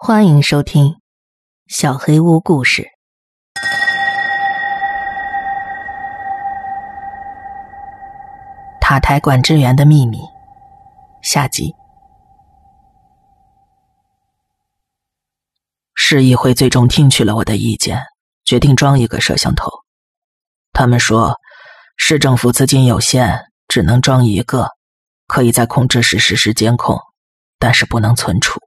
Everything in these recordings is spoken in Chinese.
欢迎收听《小黑屋故事》。塔台管制员的秘密下集。市议会最终听取了我的意见，决定装一个摄像头。他们说，市政府资金有限，只能装一个，可以在控制室实时监控，但是不能存储。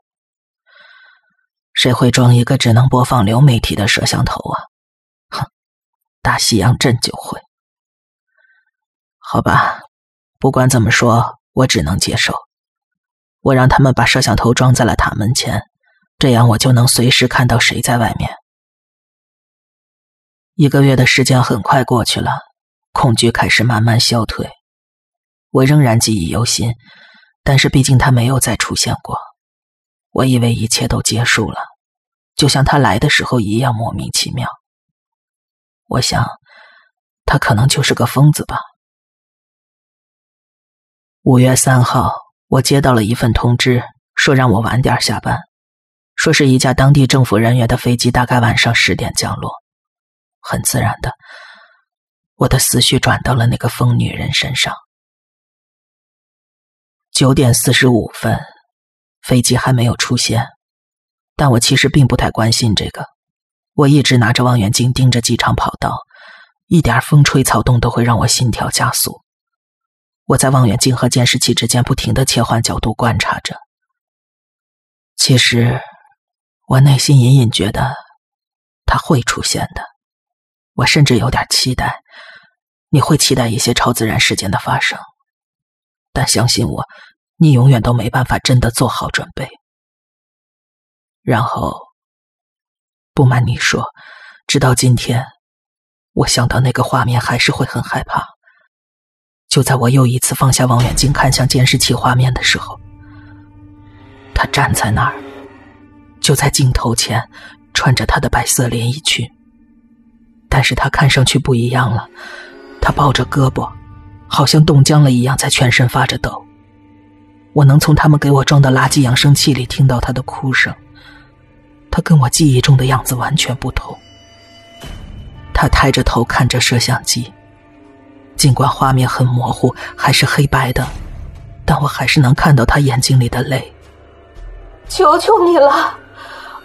谁会装一个只能播放流媒体的摄像头啊？哼，大西洋镇就会。好吧，不管怎么说，我只能接受。我让他们把摄像头装在了塔门前，这样我就能随时看到谁在外面。一个月的时间很快过去了，恐惧开始慢慢消退。我仍然记忆犹新，但是毕竟他没有再出现过。我以为一切都结束了，就像他来的时候一样莫名其妙。我想，他可能就是个疯子吧。五月三号，我接到了一份通知，说让我晚点下班，说是一架当地政府人员的飞机大概晚上十点降落。很自然的，我的思绪转到了那个疯女人身上。九点四十五分。飞机还没有出现，但我其实并不太关心这个。我一直拿着望远镜盯着机场跑道，一点风吹草动都会让我心跳加速。我在望远镜和监视器之间不停的切换角度观察着。其实，我内心隐隐觉得他会出现的。我甚至有点期待，你会期待一些超自然事件的发生，但相信我。你永远都没办法真的做好准备。然后，不瞒你说，直到今天，我想到那个画面还是会很害怕。就在我又一次放下望远镜看向监视器画面的时候，他站在那儿，就在镜头前，穿着他的白色连衣裙。但是他看上去不一样了，他抱着胳膊，好像冻僵了一样，在全身发着抖。我能从他们给我装的垃圾扬声器里听到他的哭声。他跟我记忆中的样子完全不同。他抬着头看着摄像机，尽管画面很模糊，还是黑白的，但我还是能看到他眼睛里的泪。求求你了，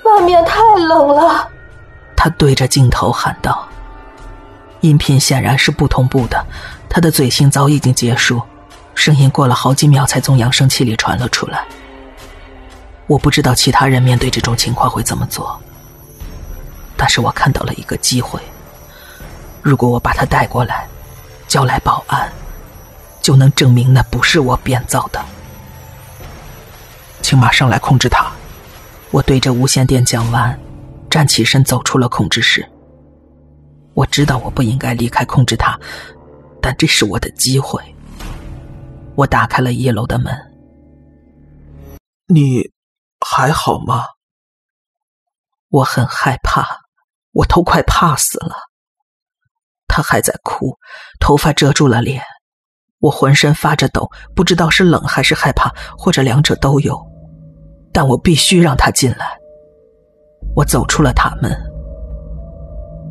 外面太冷了。他对着镜头喊道。音频显然是不同步的，他的嘴型早已经结束。声音过了好几秒才从扬声器里传了出来。我不知道其他人面对这种情况会怎么做，但是我看到了一个机会。如果我把他带过来，叫来保安，就能证明那不是我编造的。请马上来控制他！我对着无线电讲完，站起身走出了控制室。我知道我不应该离开控制塔，但这是我的机会。我打开了一楼的门。你还好吗？我很害怕，我都快怕死了。他还在哭，头发遮住了脸。我浑身发着抖，不知道是冷还是害怕，或者两者都有。但我必须让他进来。我走出了塔门。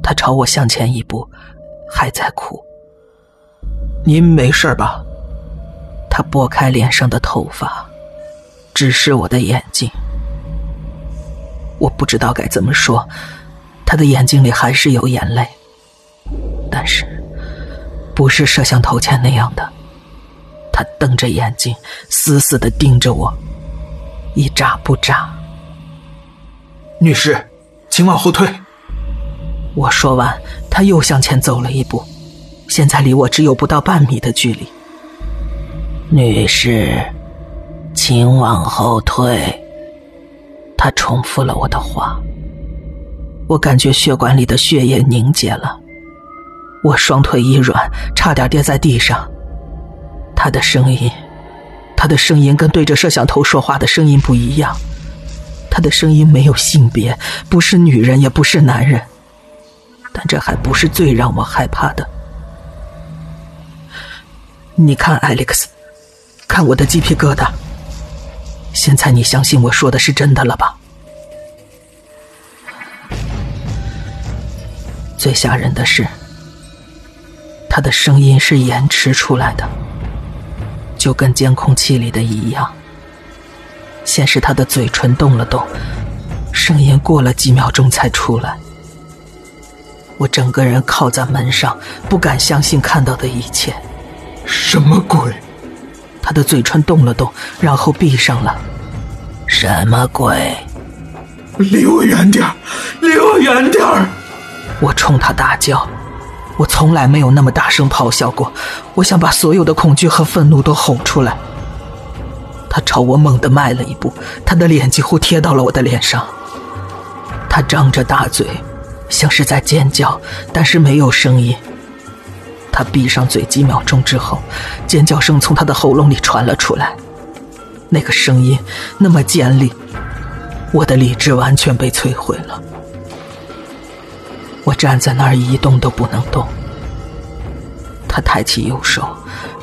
他朝我向前一步，还在哭。您没事吧？他拨开脸上的头发，直视我的眼睛。我不知道该怎么说，他的眼睛里还是有眼泪，但是不是摄像头前那样的。他瞪着眼睛，死死的盯着我，一眨不眨。女士，请往后退。我说完，他又向前走了一步，现在离我只有不到半米的距离。女士，请往后退。他重复了我的话。我感觉血管里的血液凝结了，我双腿一软，差点跌在地上。他的声音，他的声音跟对着摄像头说话的声音不一样。他的声音没有性别，不是女人，也不是男人。但这还不是最让我害怕的。你看，Alex。看我的鸡皮疙瘩！现在你相信我说的是真的了吧？最吓人的是他的声音是延迟出来的就跟监控器里的一样。先是他的嘴唇动了动声音过了几秒钟才出来。我整个人靠在门上不敢相信看到的一切。什么鬼？他的嘴唇动了动，然后闭上了。什么鬼？离我远点离我远点我冲他大叫。我从来没有那么大声咆哮过。我想把所有的恐惧和愤怒都吼出来。他朝我猛地迈了一步，他的脸几乎贴到了我的脸上。他张着大嘴。像是在尖叫，但是没有声音。他闭上嘴几秒钟之后，尖叫声从他的喉咙里传了出来。那个声音那么尖利，我的理智完全被摧毁了。我站在那儿一动都不能动。他抬起右手，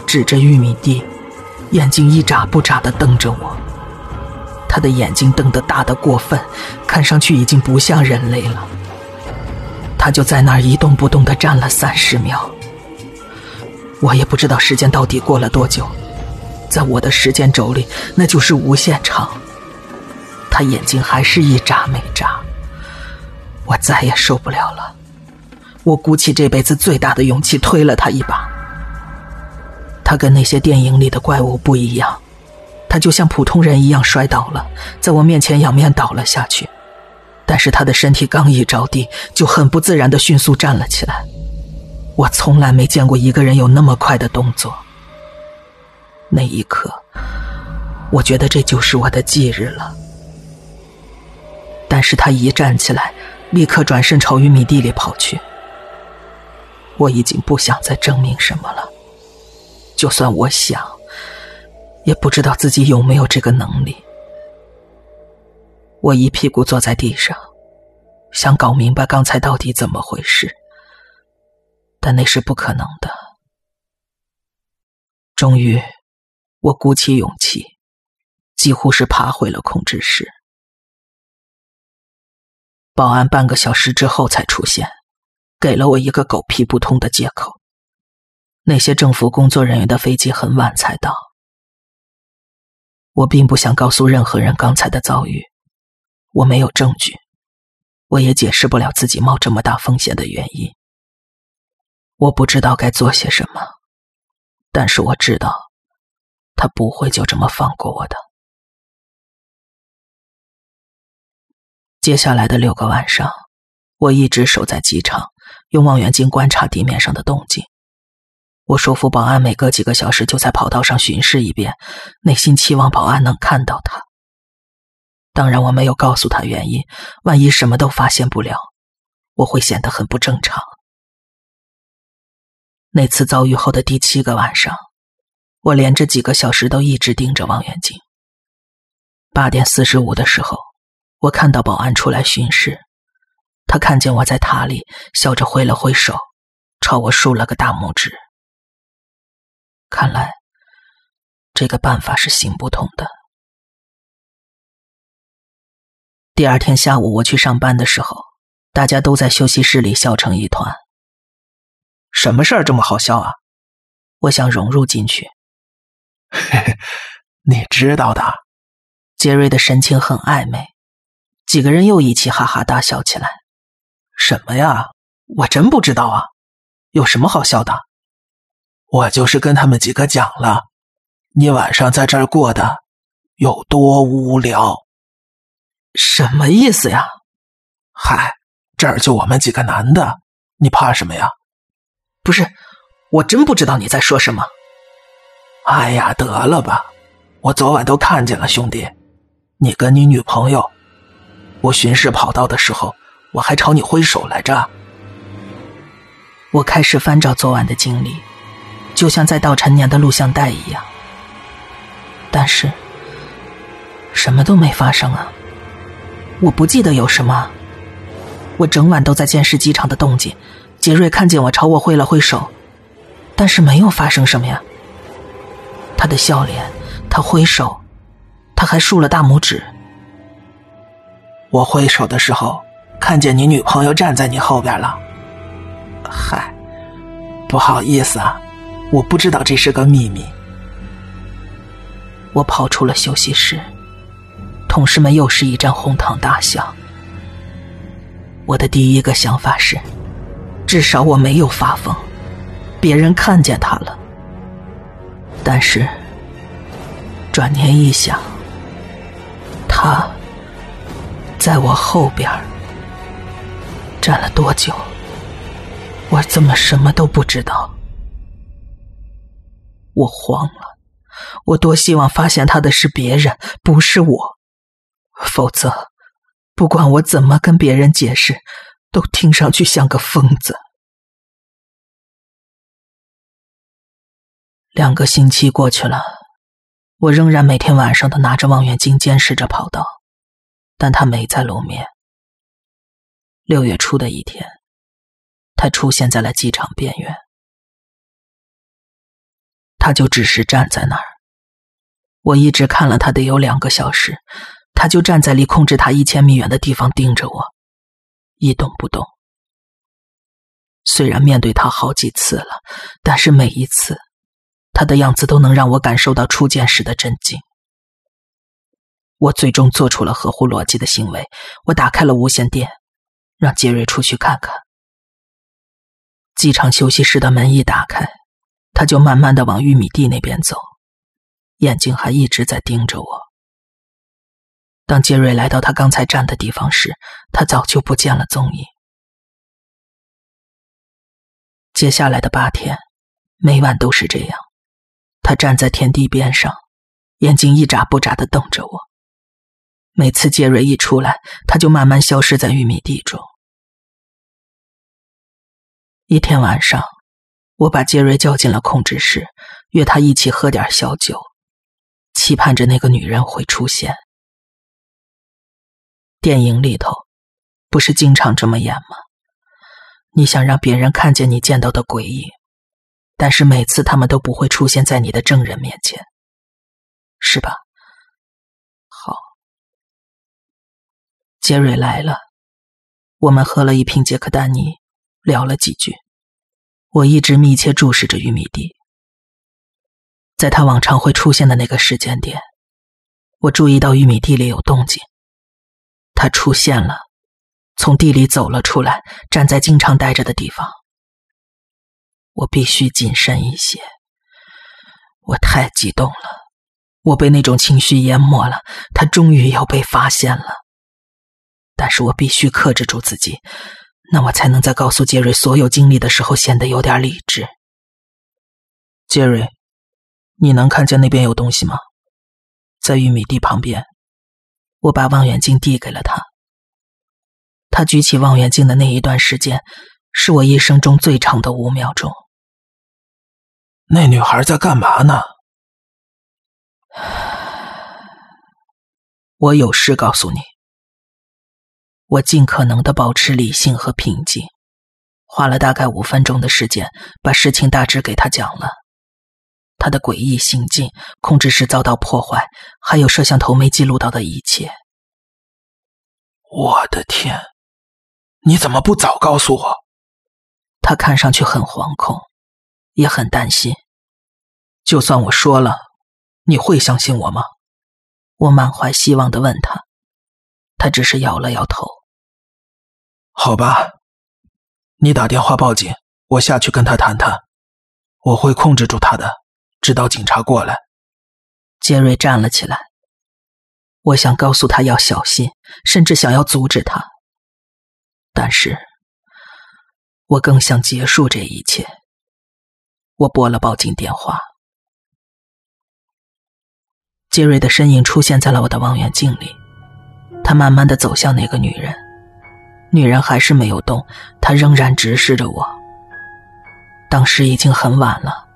指着玉米地，眼睛一眨不眨的瞪着我。他的眼睛瞪得大的过分，看上去已经不像人类了。他就在那儿一动不动的站了三十秒，我也不知道时间到底过了多久，在我的时间轴里，那就是无限长。他眼睛还是一眨没眨，我再也受不了了。我鼓起这辈子最大的勇气推了他一把。他跟那些电影里的怪物不一样，他就像普通人一样摔倒了，在我面前仰面倒了下去。但是他的身体刚一着地，就很不自然的迅速站了起来。我从来没见过一个人有那么快的动作。那一刻，我觉得这就是我的忌日了。但是他一站起来，立刻转身朝玉米地里跑去。我已经不想再证明什么了，就算我想，也不知道自己有没有这个能力。我一屁股坐在地上，想搞明白刚才到底怎么回事，但那是不可能的。终于，我鼓起勇气，几乎是爬回了控制室。保安半个小时之后才出现，给了我一个狗屁不通的借口：那些政府工作人员的飞机很晚才到。我并不想告诉任何人刚才的遭遇。我没有证据，我也解释不了自己冒这么大风险的原因。我不知道该做些什么，但是我知道，他不会就这么放过我的。接下来的六个晚上，我一直守在机场，用望远镜观察地面上的动静。我说服保安每隔几个小时就在跑道上巡视一遍，内心期望保安能看到他。当然，我没有告诉他原因，万一什么都发现不了，我会显得很不正常。那次遭遇后的第七个晚上，我连着几个小时都一直盯着望远镜。八点四十五的时候，我看到保安出来巡视，他看见我在塔里，笑着挥了挥手，朝我竖了个大拇指。看来，这个办法是行不通的。第二天下午，我去上班的时候，大家都在休息室里笑成一团。什么事儿这么好笑啊？我想融入进去。嘿嘿，你知道的。杰瑞的神情很暧昧，几个人又一起哈哈大笑起来。什么呀？我真不知道啊。有什么好笑的？我就是跟他们几个讲了，你晚上在这儿过的有多无聊。什么意思呀？嗨，这儿就我们几个男的，你怕什么呀？不是，我真不知道你在说什么。哎呀，得了吧！我昨晚都看见了，兄弟，你跟你女朋友，我巡视跑道的时候，我还朝你挥手来着。我开始翻找昨晚的经历，就像在倒陈年的录像带一样，但是什么都没发生啊。我不记得有什么，我整晚都在监视机场的动静。杰瑞看见我朝我挥了挥手，但是没有发生什么呀。他的笑脸，他挥手，他还竖了大拇指。我挥手的时候，看见你女朋友站在你后边了，嗨，不好意思啊，我不知道这是个秘密。我跑出了休息室，同事们又是一阵哄堂大笑。我的第一个想法是，至少我没有发疯，别人看见他了。但是，转念一想，他在我后边站了多久？我怎么什么都不知道？我慌了，我多希望发现他的是别人，不是我，否则，不管我怎么跟别人解释，都听上去像个疯子。两个星期过去了，我仍然每天晚上都拿着望远镜监视着跑道，但他没再露面。六月初的一天，他出现在了机场边缘，他就只是站在那儿。我一直看了他得有两个小时，他就站在离控制塔一千米远的地方盯着我，一动不动。虽然面对他好几次了，但是每一次。他的样子都能让我感受到初见时的震惊。我最终做出了合乎逻辑的行为，我打开了无线电，让杰瑞出去看看。机场休息室的门一打开，他就慢慢的往玉米地那边走，眼睛还一直在盯着我。当杰瑞来到他刚才站的地方时，他早就不见了踪影。接下来的八天，每晚都是这样。他站在田地边上，眼睛一眨不眨的瞪着我。每次杰瑞一出来，他就慢慢消失在玉米地中。一天晚上，我把杰瑞叫进了控制室，约他一起喝点小酒，期盼着那个女人会出现。电影里头不是经常这么演吗？你想让别人看见你见到的鬼影。但是每次他们都不会出现在你的证人面前，是吧？好，杰瑞来了，我们喝了一瓶杰克丹尼，聊了几句。我一直密切注视着玉米地，在他往常会出现的那个时间点，我注意到玉米地里有动静。他出现了，从地里走了出来，站在经常待着的地方。我必须谨慎一些。我太激动了，我被那种情绪淹没了。他终于要被发现了，但是我必须克制住自己，那我才能在告诉杰瑞所有经历的时候显得有点理智。杰瑞，你能看见那边有东西吗？在玉米地旁边。我把望远镜递给了他。他举起望远镜的那一段时间，是我一生中最长的五秒钟。那女孩在干嘛呢？我有事告诉你。我尽可能的保持理性和平静，花了大概五分钟的时间，把事情大致给他讲了。他的诡异行径，控制室遭到破坏，还有摄像头没记录到的一切。我的天！你怎么不早告诉我？他看上去很惶恐，也很担心。就算我说了，你会相信我吗？我满怀希望的问他，他只是摇了摇头。好吧，你打电话报警，我下去跟他谈谈，我会控制住他的，直到警察过来。杰瑞站了起来，我想告诉他要小心，甚至想要阻止他，但是，我更想结束这一切。我拨了报警电话。杰瑞的身影出现在了我的望远镜里，他慢慢的走向那个女人，女人还是没有动，她仍然直视着我。当时已经很晚了，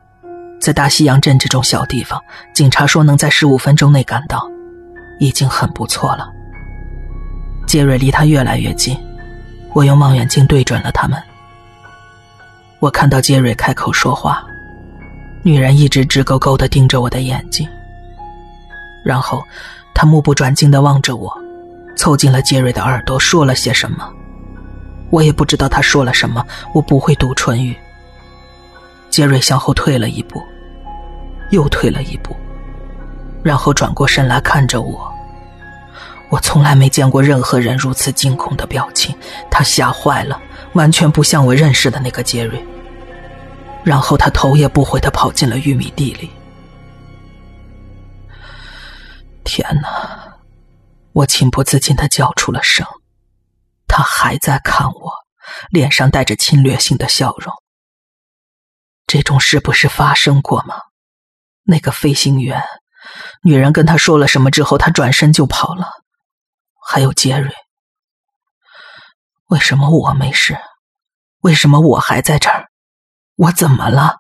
在大西洋镇这种小地方，警察说能在十五分钟内赶到，已经很不错了。杰瑞离他越来越近，我用望远镜对准了他们。我看到杰瑞开口说话，女人一直直勾勾的盯着我的眼睛。然后，他目不转睛的望着我，凑近了杰瑞的耳朵，说了些什么。我也不知道他说了什么，我不会读唇语。杰瑞向后退了一步，又退了一步，然后转过身来看着我。我从来没见过任何人如此惊恐的表情，他吓坏了，完全不像我认识的那个杰瑞。然后他头也不回的跑进了玉米地里。天哪！我情不自禁的叫出了声。他还在看我，脸上带着侵略性的笑容。这种事不是发生过吗？那个飞行员，女人跟他说了什么之后，他转身就跑了。还有杰瑞，为什么我没事？为什么我还在这儿？我怎么了？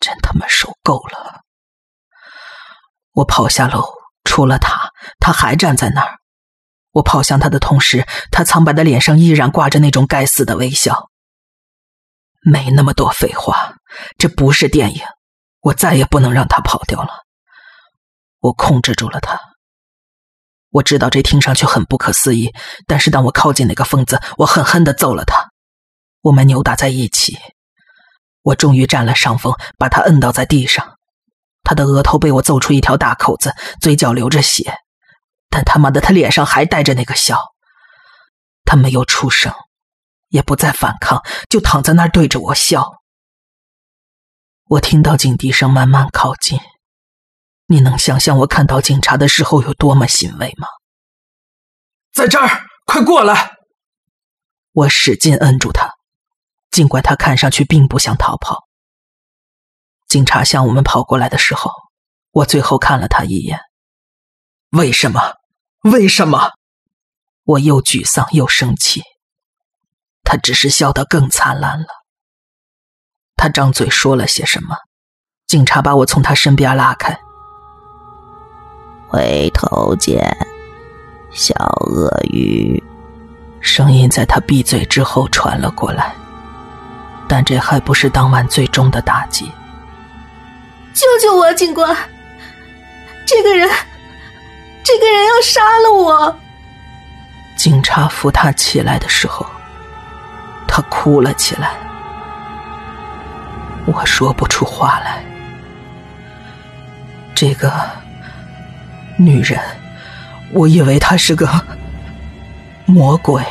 真他妈受够了！我跑下楼，除了他，他还站在那儿。我跑向他的同时，他苍白的脸上依然挂着那种该死的微笑。没那么多废话，这不是电影，我再也不能让他跑掉了。我控制住了他。我知道这听上去很不可思议，但是当我靠近那个疯子，我狠狠的揍了他。我们扭打在一起，我终于占了上风，把他摁倒在地上。他的额头被我揍出一条大口子，嘴角流着血。但他妈的，他脸上还带着那个笑。他没有出声，也不再反抗，就躺在那儿对着我笑。我听到警笛声慢慢靠近，你能想象我看到警察的时候有多么欣慰吗？在这儿，快过来！我使劲摁住他，尽管他看上去并不想逃跑。警察向我们跑过来的时候，我最后看了他一眼。为什么？为什么？我又沮丧又生气。他只是笑得更灿烂了。他张嘴说了些什么？警察把我从他身边拉开。回头见，小鳄鱼。声音在他闭嘴之后传了过来。但这还不是当晚最终的打击。救救我，警官！这个人。这个人要杀了我！警察扶他起来的时候，他哭了起来。我说不出话来。这个女人，我以为她是个魔鬼，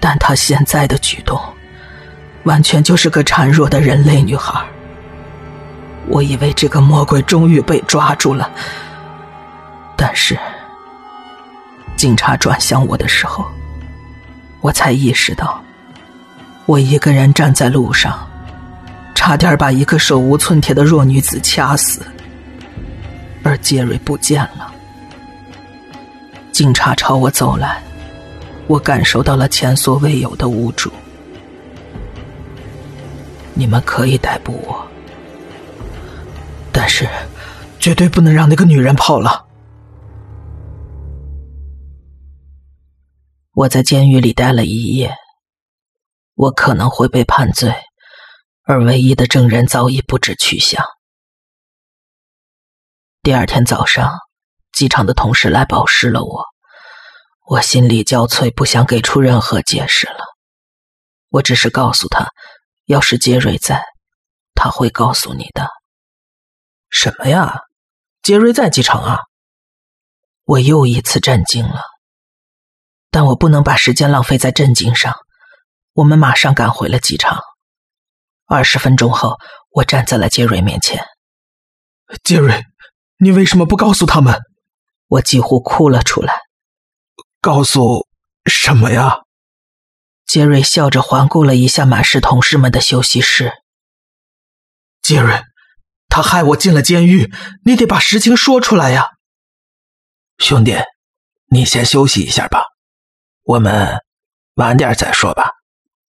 但她现在的举动，完全就是个孱弱的人类女孩。我以为这个魔鬼终于被抓住了。但是，警察转向我的时候，我才意识到，我一个人站在路上，差点把一个手无寸铁的弱女子掐死，而杰瑞不见了。警察朝我走来，我感受到了前所未有的无助。你们可以逮捕我，但是绝对不能让那个女人跑了。我在监狱里待了一夜，我可能会被判罪，而唯一的证人早已不知去向。第二天早上，机场的同事来保释了我，我心力交瘁，不想给出任何解释了。我只是告诉他，要是杰瑞在，他会告诉你的。什么呀？杰瑞在机场啊？我又一次震惊了。但我不能把时间浪费在震惊上。我们马上赶回了机场。二十分钟后，我站在了杰瑞面前。杰瑞，你为什么不告诉他们？我几乎哭了出来。告诉什么呀？杰瑞笑着环顾了一下满是同事们的休息室。杰瑞，他害我进了监狱，你得把实情说出来呀。兄弟，你先休息一下吧。我们晚点再说吧，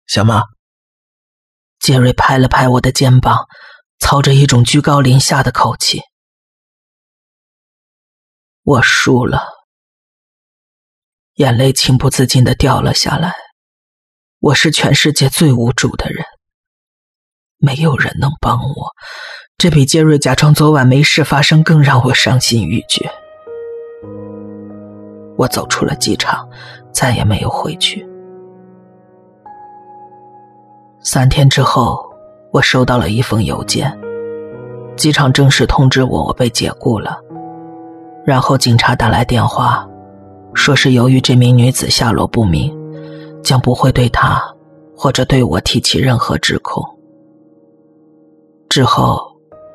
行吗？杰瑞拍了拍我的肩膀，操着一种居高临下的口气。我输了，眼泪情不自禁的掉了下来。我是全世界最无助的人，没有人能帮我，这比杰瑞假装昨晚没事发生更让我伤心欲绝。我走出了机场。再也没有回去。三天之后，我收到了一封邮件，机场正式通知我我被解雇了。然后警察打来电话，说是由于这名女子下落不明，将不会对她或者对我提起任何指控。之后，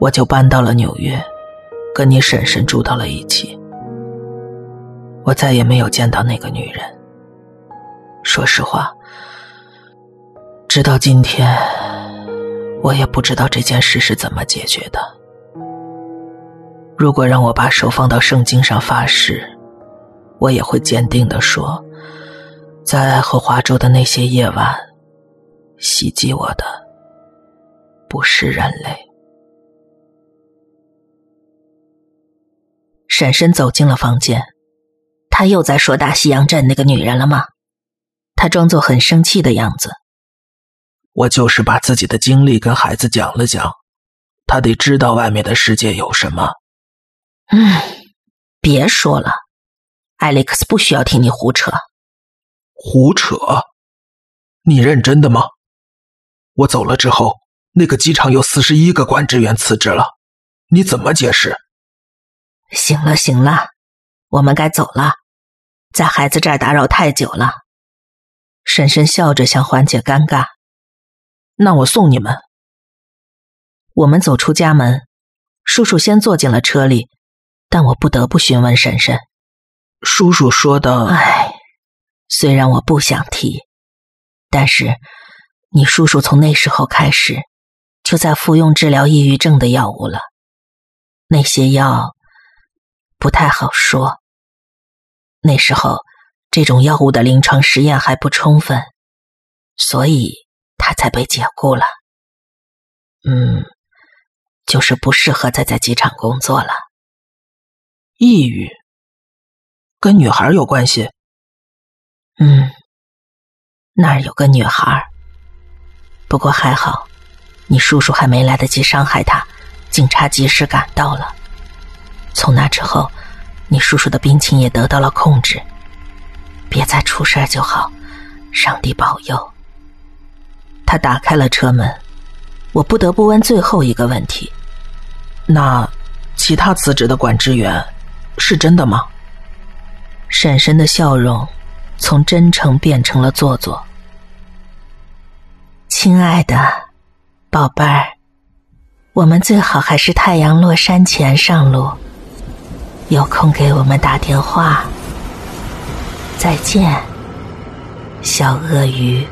我就搬到了纽约，跟你婶婶住到了一起。我再也没有见到那个女人。说实话。直到今天，我也不知道这件事是怎么解决的。如果让我把手放到圣经上发誓，我也会坚定的说，在爱荷华州的那些夜晚，袭击我的不是人类。婶婶走进了房间，他又在说大西洋镇那个女人了吗？他装作很生气的样子。我就是把自己的经历跟孩子讲了讲，他得知道外面的世界有什么。嗯，别说了，艾利克斯不需要听你胡扯。胡扯？你认真的吗？我走了之后，那个机场有四十一个管制员辞职了，你怎么解释？行了行了，我们该走了，在孩子这儿打扰太久了。婶婶笑着想缓解尴尬。那我送你们。我们走出家门，叔叔先坐进了车里，但我不得不询问婶婶：“叔叔说的……哎，虽然我不想提，但是你叔叔从那时候开始就在服用治疗抑郁症的药物了。那些药不太好说。那时候这种药物的临床实验还不充分，所以……”他才被解雇了，嗯，就是不适合再在机场工作了。抑郁跟女孩有关系？嗯，那儿有个女孩，不过还好，你叔叔还没来得及伤害她，警察及时赶到了。从那之后，你叔叔的病情也得到了控制，别再出事就好，上帝保佑。他打开了车门，我不得不问最后一个问题：那其他辞职的管制员是真的吗？婶婶的笑容从真诚变成了做作。亲爱的宝贝儿，我们最好还是太阳落山前上路，有空给我们打电话。再见，小鳄鱼。